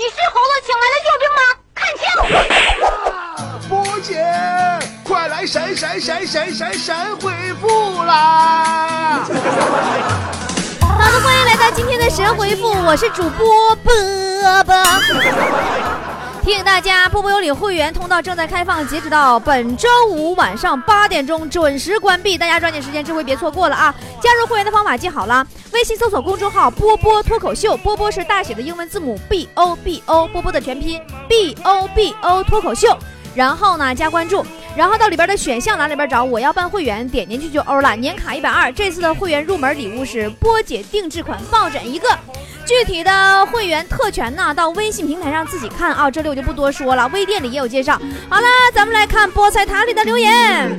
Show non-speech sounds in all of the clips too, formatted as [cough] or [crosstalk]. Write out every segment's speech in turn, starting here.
你是猴子请来的救兵吗？看清！波姐，快来闪闪闪闪闪闪回复啦！好的，欢迎来到今天的神回复，我是主播波波。提醒大家，波波有理会员通道正在开放，截止到本周五晚上八点钟准时关闭，大家抓紧时间，这回别错过了啊！加入会员的方法记好了，微信搜索公众号“波波脱口秀”，波波是大写的英文字母 B O B O，波波的全拼 B O B O 脱口秀，然后呢加关注，然后到里边的选项栏里边找我要办会员，点进去就欧了，年卡一百二，这次的会员入门礼物是波姐定制款抱枕一个。具体的会员特权呢，到微信平台上自己看啊，这里我就不多说了。微店里也有介绍。好了，咱们来看菠菜塔里的留言。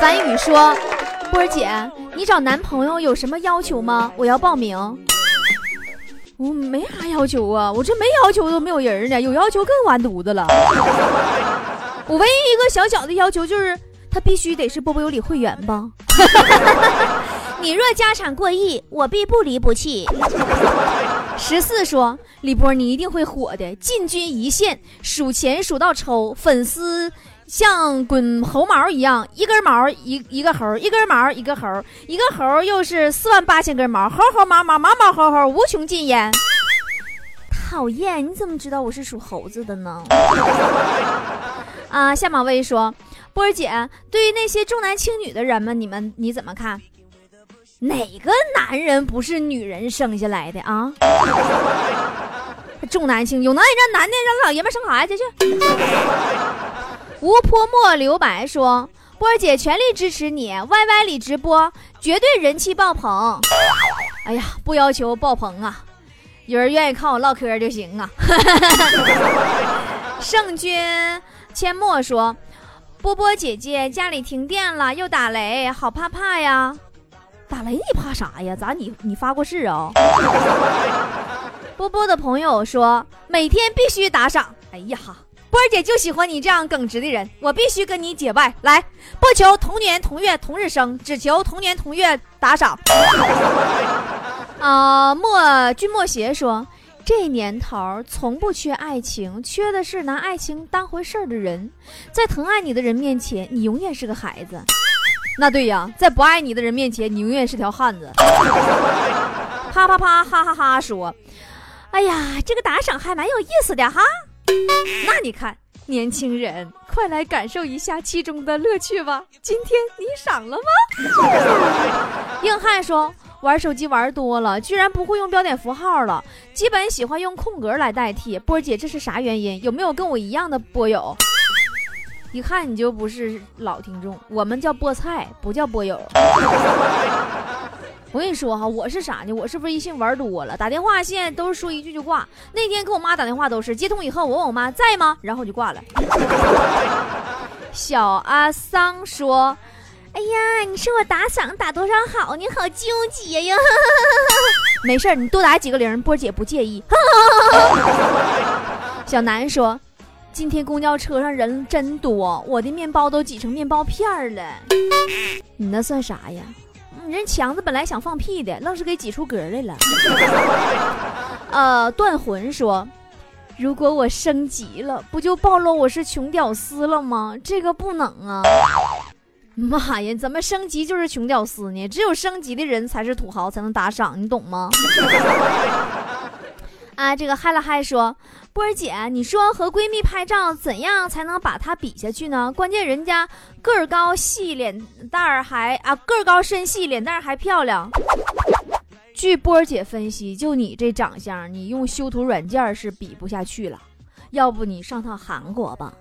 樊宇说：“波姐，你找男朋友有什么要求吗？我要报名。”我没啥要求啊，我这没要求都没有人呢，有要求更完犊子了。我唯一一个小小的要求就是，他必须得是波波有理会员吧。[laughs] 你若家产过亿，我必不离不弃。十四说：“李波，你一定会火的，进军一线，数钱数到抽，粉丝像滚猴毛一样，一根毛一一个猴，一根毛一个猴，一个猴又是四万八千根毛，猴猴毛毛毛毛猴猴，无穷尽焉。”讨厌，你怎么知道我是属猴子的呢？啊，夏马威说：“波儿姐，对于那些重男轻女的人们，你们你怎么看？”哪个男人不是女人生下来的啊？[laughs] 重男轻女，有能耐让男的让老爷们生孩子去。吴泼墨留白说：“波儿姐全力支持你，Y Y 里直播绝对人气爆棚。”哎呀，不要求爆棚啊，有人愿意看我唠嗑就行啊。[laughs] 圣君阡陌说：“波波姐姐家里停电了，又打雷，好怕怕呀。”打雷你怕啥呀？咋你你发过誓啊？波波的朋友说每天必须打赏。哎呀哈，波儿姐就喜欢你这样耿直的人，我必须跟你结拜。来，不求同年同月同日生，只求同年同月打赏。啊，莫君莫邪说这年头从不缺爱情，缺的是拿爱情当回事儿的人。在疼爱你的人面前，你永远是个孩子。那对呀，在不爱你的人面前，你永远是条汉子。啪啪啪，哈哈哈！说，哎呀，这个打赏还蛮有意思的哈。那你看，年轻人，快来感受一下其中的乐趣吧。今天你赏了吗？硬汉说，玩手机玩多了，居然不会用标点符号了，基本喜欢用空格来代替。波姐，这是啥原因？有没有跟我一样的波友？一看你就不是老听众，我们叫菠菜，不叫波友。[laughs] 我跟你说哈，我是啥呢？我是微信玩多了，打电话现在都是说一句就挂。那天给我妈打电话都是接通以后，我问我妈在吗，然后就挂了。小阿桑说：“哎呀，你说我打赏打多少好？你好纠结呀。[laughs] ”没事你多打几个零，波姐不介意。[laughs] 小南说。今天公交车上人真多，我的面包都挤成面包片了。你那算啥呀？人强子本来想放屁的，愣是给挤出嗝来了。[laughs] 呃，断魂说，如果我升级了，不就暴露我是穷屌丝了吗？这个不能啊！[laughs] 妈呀，怎么升级就是穷屌丝呢？只有升级的人才是土豪，才能打赏，你懂吗？[laughs] 啊，这个嗨了嗨说，波儿姐，你说和闺蜜拍照怎样才能把她比下去呢？关键人家个儿高细，脸蛋儿还啊个儿高身细，脸蛋儿还漂亮。据波儿姐分析，就你这长相，你用修图软件是比不下去了。要不你上趟韩国吧？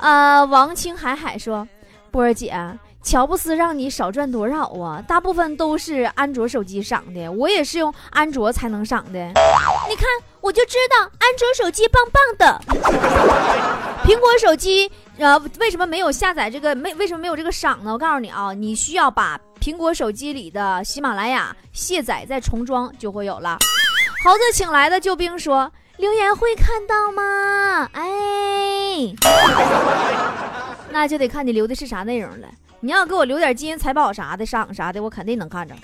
呃，王清海海说，波儿姐。乔布斯让你少赚多少啊？大部分都是安卓手机赏的，我也是用安卓才能赏的。你看，我就知道安卓手机棒棒的。苹果手机，呃，为什么没有下载这个？没为什么没有这个赏呢？我告诉你啊，你需要把苹果手机里的喜马拉雅卸载再重装就会有了。猴子请来的救兵说：“留言会看到吗？”哎，那就得看你留的是啥内容了。你要给我留点金银财宝啥的赏啥的，我肯定能看着。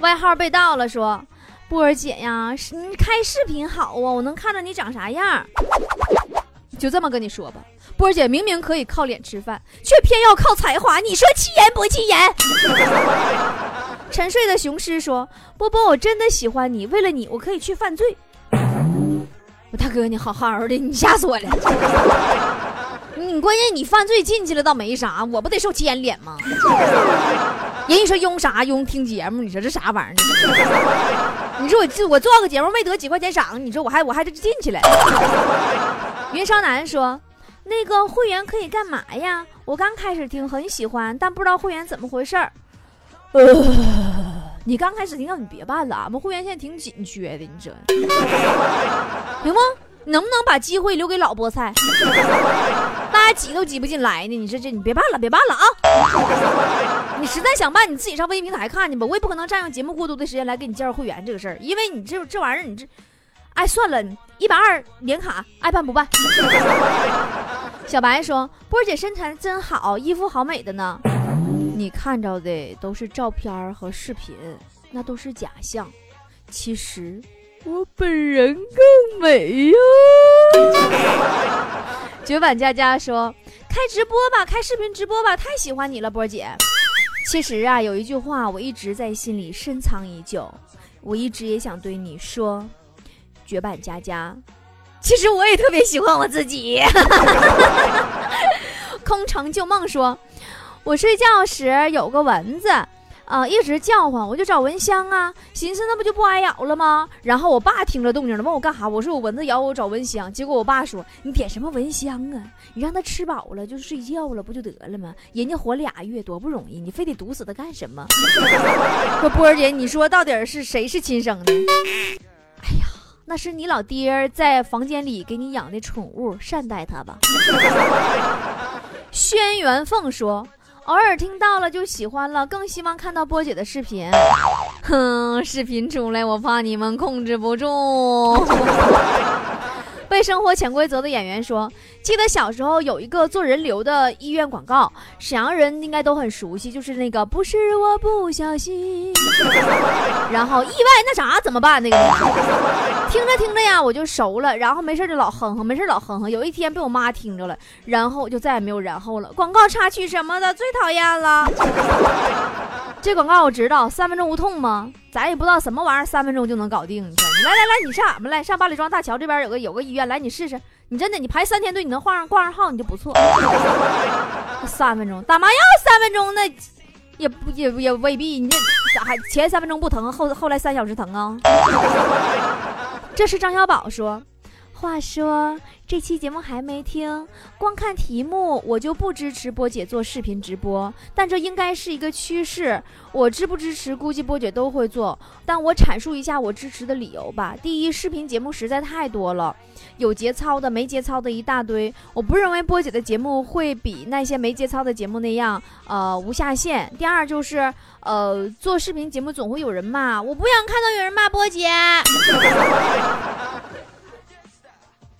外号被盗了，说波儿姐呀，你开视频好啊，我能看着你长啥样。就这么跟你说吧，波儿姐明明可以靠脸吃饭，却偏要靠才华，你说气人不气人？沉睡的雄狮说：“波波，我真的喜欢你，为了你，我可以去犯罪。”我大哥，你好好的，你吓死我了。[laughs] 你关键你犯罪进去了倒没啥，我不得受牵连吗？人家说拥啥拥听节目，你说这啥玩意儿？你说我我做个节目没得几块钱赏，你说我还我还得进去了。云少南说，那个会员可以干嘛呀？我刚开始听很喜欢，但不知道会员怎么回事儿。呃，你刚开始听，你别办了，俺们会员现在挺紧缺的，你这 [laughs] 行吗？能不能把机会留给老菠菜？[laughs] 大家挤都挤不进来呢。你说这你别办了，别办了啊！[laughs] 你实在想办，你自己上微信平台看去吧。我也不可能占用节目过多的时间来给你介绍会员这个事儿，因为你这这玩意儿，你这，哎，算了，一百二年卡，爱办不办？小白说：“波姐身材真好，衣服好美的呢。你看着的都是照片和视频，那都是假象。其实……”我本人更美呀！绝版佳佳说：“开直播吧，开视频直播吧，太喜欢你了，波姐。”其实啊，有一句话我一直在心里深藏已久，我一直也想对你说，绝版佳佳。其实我也特别喜欢我自己。[laughs] 空城旧梦说：“我睡觉时有个蚊子。”啊，一直叫唤，我就找蚊香啊，寻思那不就不挨咬了吗？然后我爸听着动静了，问我干哈？我说我蚊子咬我找蚊香。结果我爸说你点什么蚊香啊？你让它吃饱了就睡觉了不就得了吗？人家活俩月多不容易，你非得毒死它干什么？[laughs] 说波儿姐，你说到底是谁是亲生的？哎呀，那是你老爹在房间里给你养的宠物，善待它吧。[laughs] 轩辕凤说。偶尔听到了就喜欢了，更希望看到波姐的视频。[laughs] 哼，视频出来，我怕你们控制不住。[laughs] 被生活潜规则的演员说：“记得小时候有一个做人流的医院广告，沈阳人应该都很熟悉，就是那个不是我不小心，然后意外那啥怎么办？那个听着听着呀，我就熟了，然后没事就老哼哼，没事老哼哼。有一天被我妈听着了，然后就再也没有然后了。广告插曲什么的最讨厌了。这广告我知道，三分钟无痛吗？咱也不知道什么玩意儿，三分钟就能搞定。你来来来，你上俺们来，上八里庄大桥这边有个有个医院，来你试试。你真的，你排三天队，你能挂上挂上号，你就不错。[laughs] 三分钟打麻药，三分钟那也不也也未必。你这咋还前三分钟不疼，后后来三小时疼啊？这是张小宝说。话说这期节目还没听，光看题目我就不支持波姐做视频直播，但这应该是一个趋势。我支不支持，估计波姐都会做。但我阐述一下我支持的理由吧。第一，视频节目实在太多了，有节操的、没节操的一大堆。我不认为波姐的节目会比那些没节操的节目那样，呃，无下限。第二就是，呃，做视频节目总会有人骂，我不想看到有人骂波姐。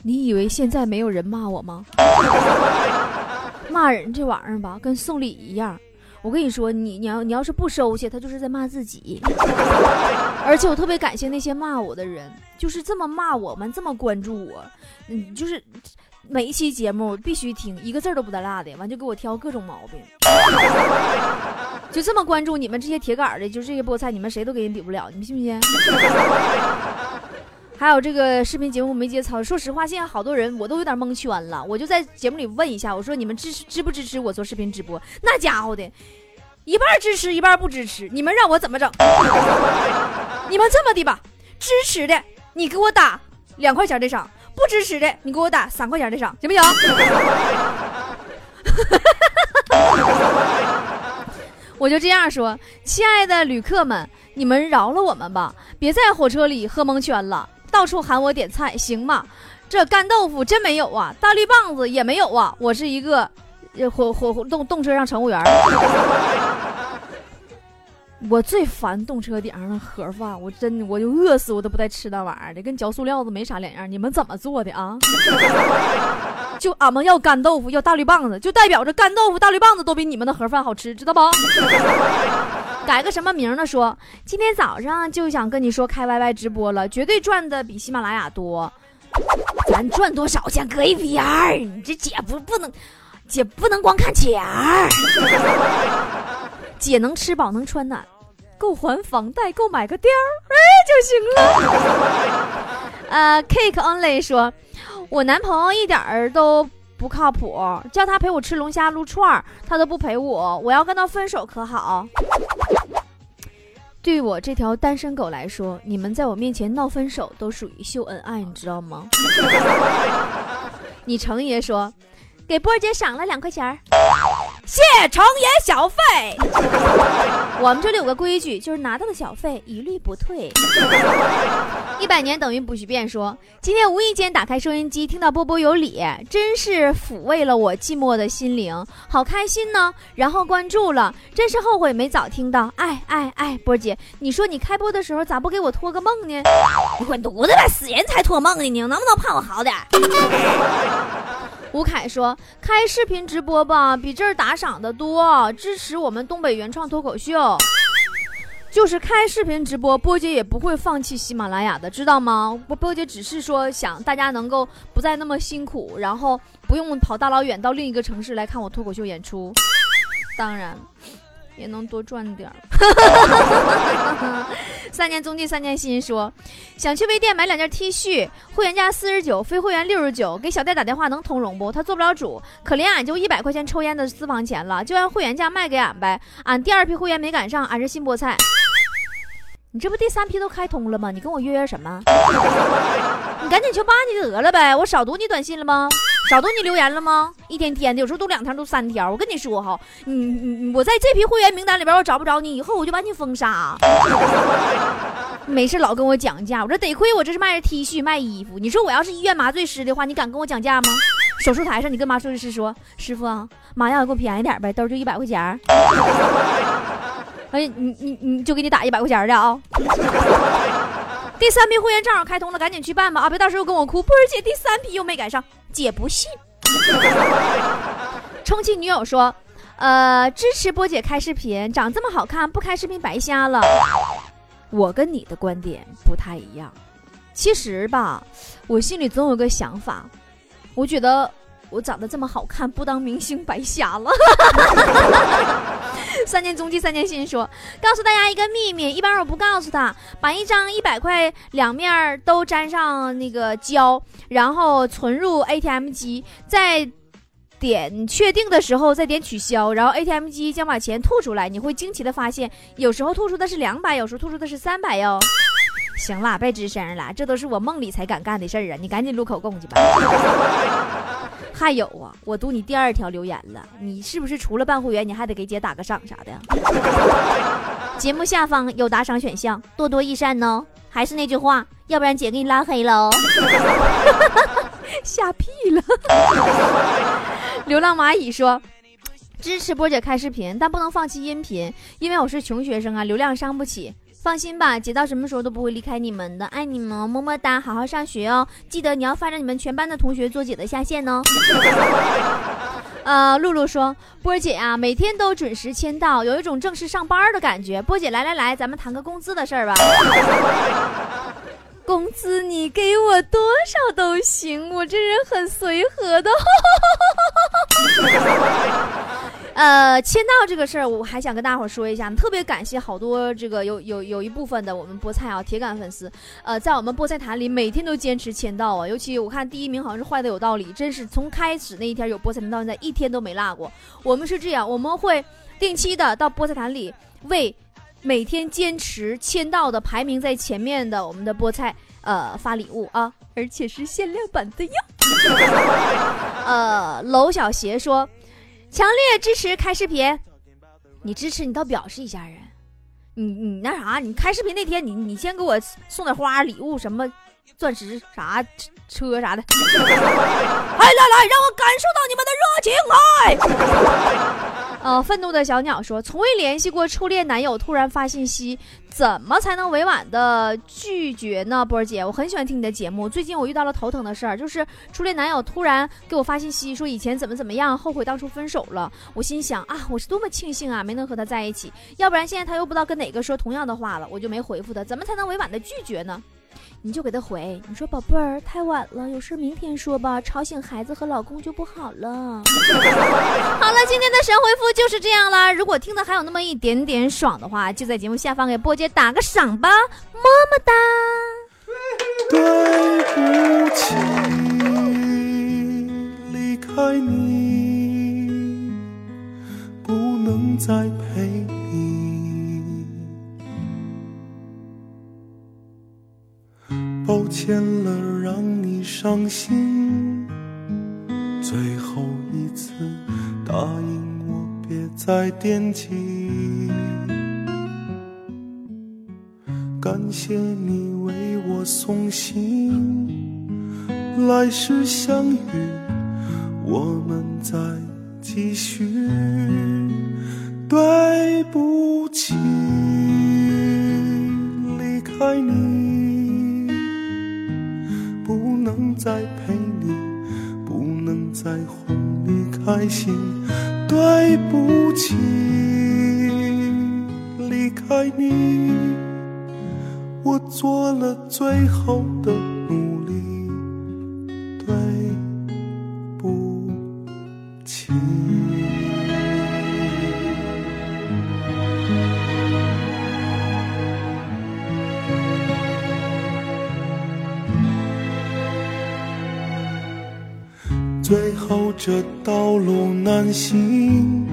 你以为现在没有人骂我吗？骂人这玩意儿吧，跟送礼一样。我跟你说，你你要你要是不收下，他就是在骂自己。而且我特别感谢那些骂我的人，就是这么骂我们，这么关注我。嗯，就是每一期节目必须听，一个字都不带落的，完就给我挑各种毛病。就这么关注你们这些铁杆的，就这些菠菜，你们谁都给人比不了，你们信不信？还有这个视频节目没节操，说实话，现在好多人我都有点蒙圈了。我就在节目里问一下，我说你们支持支不支持我做视频直播？那家伙的，一半支持一半不支持，你们让我怎么整？[laughs] 你们这么的吧，支持的你给我打两块钱的赏，不支持的你给我打三块钱的赏，行不行？[laughs] 我就这样说，亲爱的旅客们，你们饶了我们吧，别在火车里喝蒙圈了。到处喊我点菜，行吗？这干豆腐真没有啊，大绿棒子也没有啊。我是一个火火动动车上乘务员，我最烦动车顶上的盒饭，我真我就饿死我都不带吃那玩意儿的，跟嚼塑料子没啥两样。你们怎么做的啊？就俺们要干豆腐，要大绿棒子，就代表着干豆腐、大绿棒子都比你们的盒饭好吃，知道不？改个什么名呢？说今天早上就想跟你说开 YY 直播了，绝对赚的比喜马拉雅多。咱赚多少钱搁一边儿，你这姐不不能，姐不能光看钱儿。姐能吃饱能穿暖，够还房贷，够买个貂儿，哎就行了。呃，Cake Only 说，我男朋友一点儿都。不靠谱，叫他陪我吃龙虾撸串儿，他都不陪我。我要跟他分手可好？对我这条单身狗来说，你们在我面前闹分手都属于秀恩爱，你知道吗？[laughs] 你程爷说，给波儿姐赏了两块钱儿。谢成也小费。我们这里有个规矩，就是拿到的小费一律不退。一百年等于不许变。说今天无意间打开收音机，听到波波有理，真是抚慰了我寂寞的心灵，好开心呢。然后关注了，真是后悔没早听到。哎哎哎，波姐，你说你开播的时候咋不给我托个梦呢？你滚犊子吧，死人才托梦呢，你能不能盼我好点？吴凯说：“开视频直播吧，比这儿打赏的多，支持我们东北原创脱口秀。就是开视频直播，波姐也不会放弃喜马拉雅的，知道吗？波波姐只是说想大家能够不再那么辛苦，然后不用跑大老远到另一个城市来看我脱口秀演出。当然。”也能多赚点儿。[laughs] 三年踪迹三年新说，想去微店买两件 T 恤，会员价四十九，非会员六十九。给小戴打电话能通融不？他做不了主，可怜俺就一百块钱抽烟的私房钱了，就按会员价卖给俺呗。俺第二批会员没赶上，俺是新菠菜。你这不第三批都开通了吗？你跟我约约什么？[laughs] 你赶紧求吧唧得了呗！我少读你短信了吗？找到你留言了吗？一天天的，有时候都两条，都三条。我跟你说哈，你你我在这批会员名单里边，我找不着你，以后我就把你封杀。[laughs] 没事老跟我讲价，我说得亏我这是卖着 T 恤卖衣服。你说我要是医院麻醉师的话，你敢跟我讲价吗？手术台上你跟麻醉师说，师傅，麻药给我便宜点呗，兜就一百块钱。[laughs] 哎，你你你就给你打一百块钱的啊。第三批会员正好开通了，赶紧去办吧啊！别到时候跟我哭，波儿姐第三批又没赶上，姐不信。[laughs] 充气女友说：“呃，支持波姐开视频，长这么好看，不开视频白瞎了。”我跟你的观点不太一样。其实吧，我心里总有个想法，我觉得。我长得这么好看，不当明星白瞎了。[laughs] [laughs] 三年踪迹三年新说，告诉大家一个秘密，一般我不告诉他。把一张一百块两面都粘上那个胶，然后存入 ATM 机，在点确定的时候再点取消，然后 ATM 机将把钱吐出来。你会惊奇的发现，有时候吐出的是两百，有时候吐出的是三百哟。行了，别吱声了，这都是我梦里才敢干的事儿啊！你赶紧录口供去吧。还有啊，我读你第二条留言了，你是不是除了办会员，你还得给姐打个赏啥的？[laughs] 节目下方有打赏选项，多多益善哦。还是那句话，要不然姐给你拉黑了哦。[laughs] 吓屁了。[laughs] 流浪蚂蚁说，支持波姐开视频，但不能放弃音频，因为我是穷学生啊，流量伤不起。放心吧，姐到什么时候都不会离开你们的，爱你们，么么哒，好好上学哦，记得你要发展你们全班的同学做姐的下线哦。[laughs] 呃，露露说，波姐呀，每天都准时签到，有一种正式上班的感觉。波姐，来来来，咱们谈个工资的事儿吧。[laughs] 工资你给我多少都行，我这人很随和的。呃，签到这个事儿，我还想跟大伙儿说一下，特别感谢好多这个有有有一部分的我们菠菜啊铁杆粉丝，呃，在我们菠菜坛里每天都坚持签到啊，尤其我看第一名好像是坏的有道理，真是从开始那一天有菠菜坛到现在一天都没落过。我们是这样，我们会定期的到菠菜坛里为每天坚持签到的排名在前面的我们的菠菜呃发礼物啊，而且是限量版的哟。[laughs] 呃，娄小邪说。强烈支持开视频，你支持你倒表示一下啊！你你那啥，你开视频那天，你你先给我送点花礼物，什么钻石啥车啥的，来来来，让我感受到你们的热情来！呃，愤怒的小鸟说：“从未联系过初恋男友，突然发信息，怎么才能委婉的拒绝呢？”波儿姐，我很喜欢听你的节目。最近我遇到了头疼的事儿，就是初恋男友突然给我发信息，说以前怎么怎么样，后悔当初分手了。我心想啊，我是多么庆幸啊，没能和他在一起，要不然现在他又不知道跟哪个说同样的话了，我就没回复他。怎么才能委婉的拒绝呢？你就给他回，你说宝贝儿，太晚了，有事明天说吧，吵醒孩子和老公就不好了。[laughs] 好了，今天的神回复就是这样了。如果听的还有那么一点点爽的话，就在节目下方给波姐打个赏吧，么么哒。对不起，离开你，不能再陪抱歉了，让你伤心。最后一次，答应我别再惦记。感谢你为我送行，来世相遇，我们再继续。对不起，离开你。在哄你开心。对不起，离开你，我做了最后的这道路难行，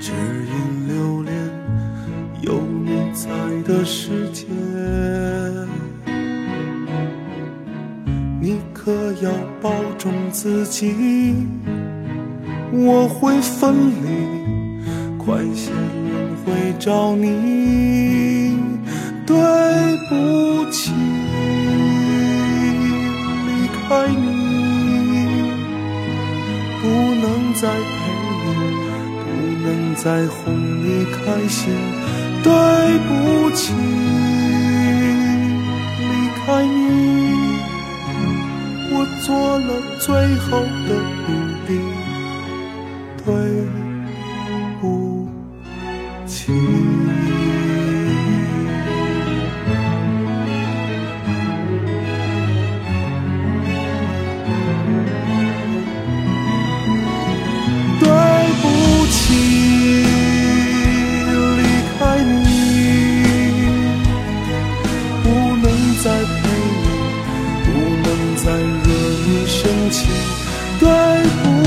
只因留恋有你在的世界。你可要保重自己，我会分离，快些轮回找你。再哄你开心。对不能够遇见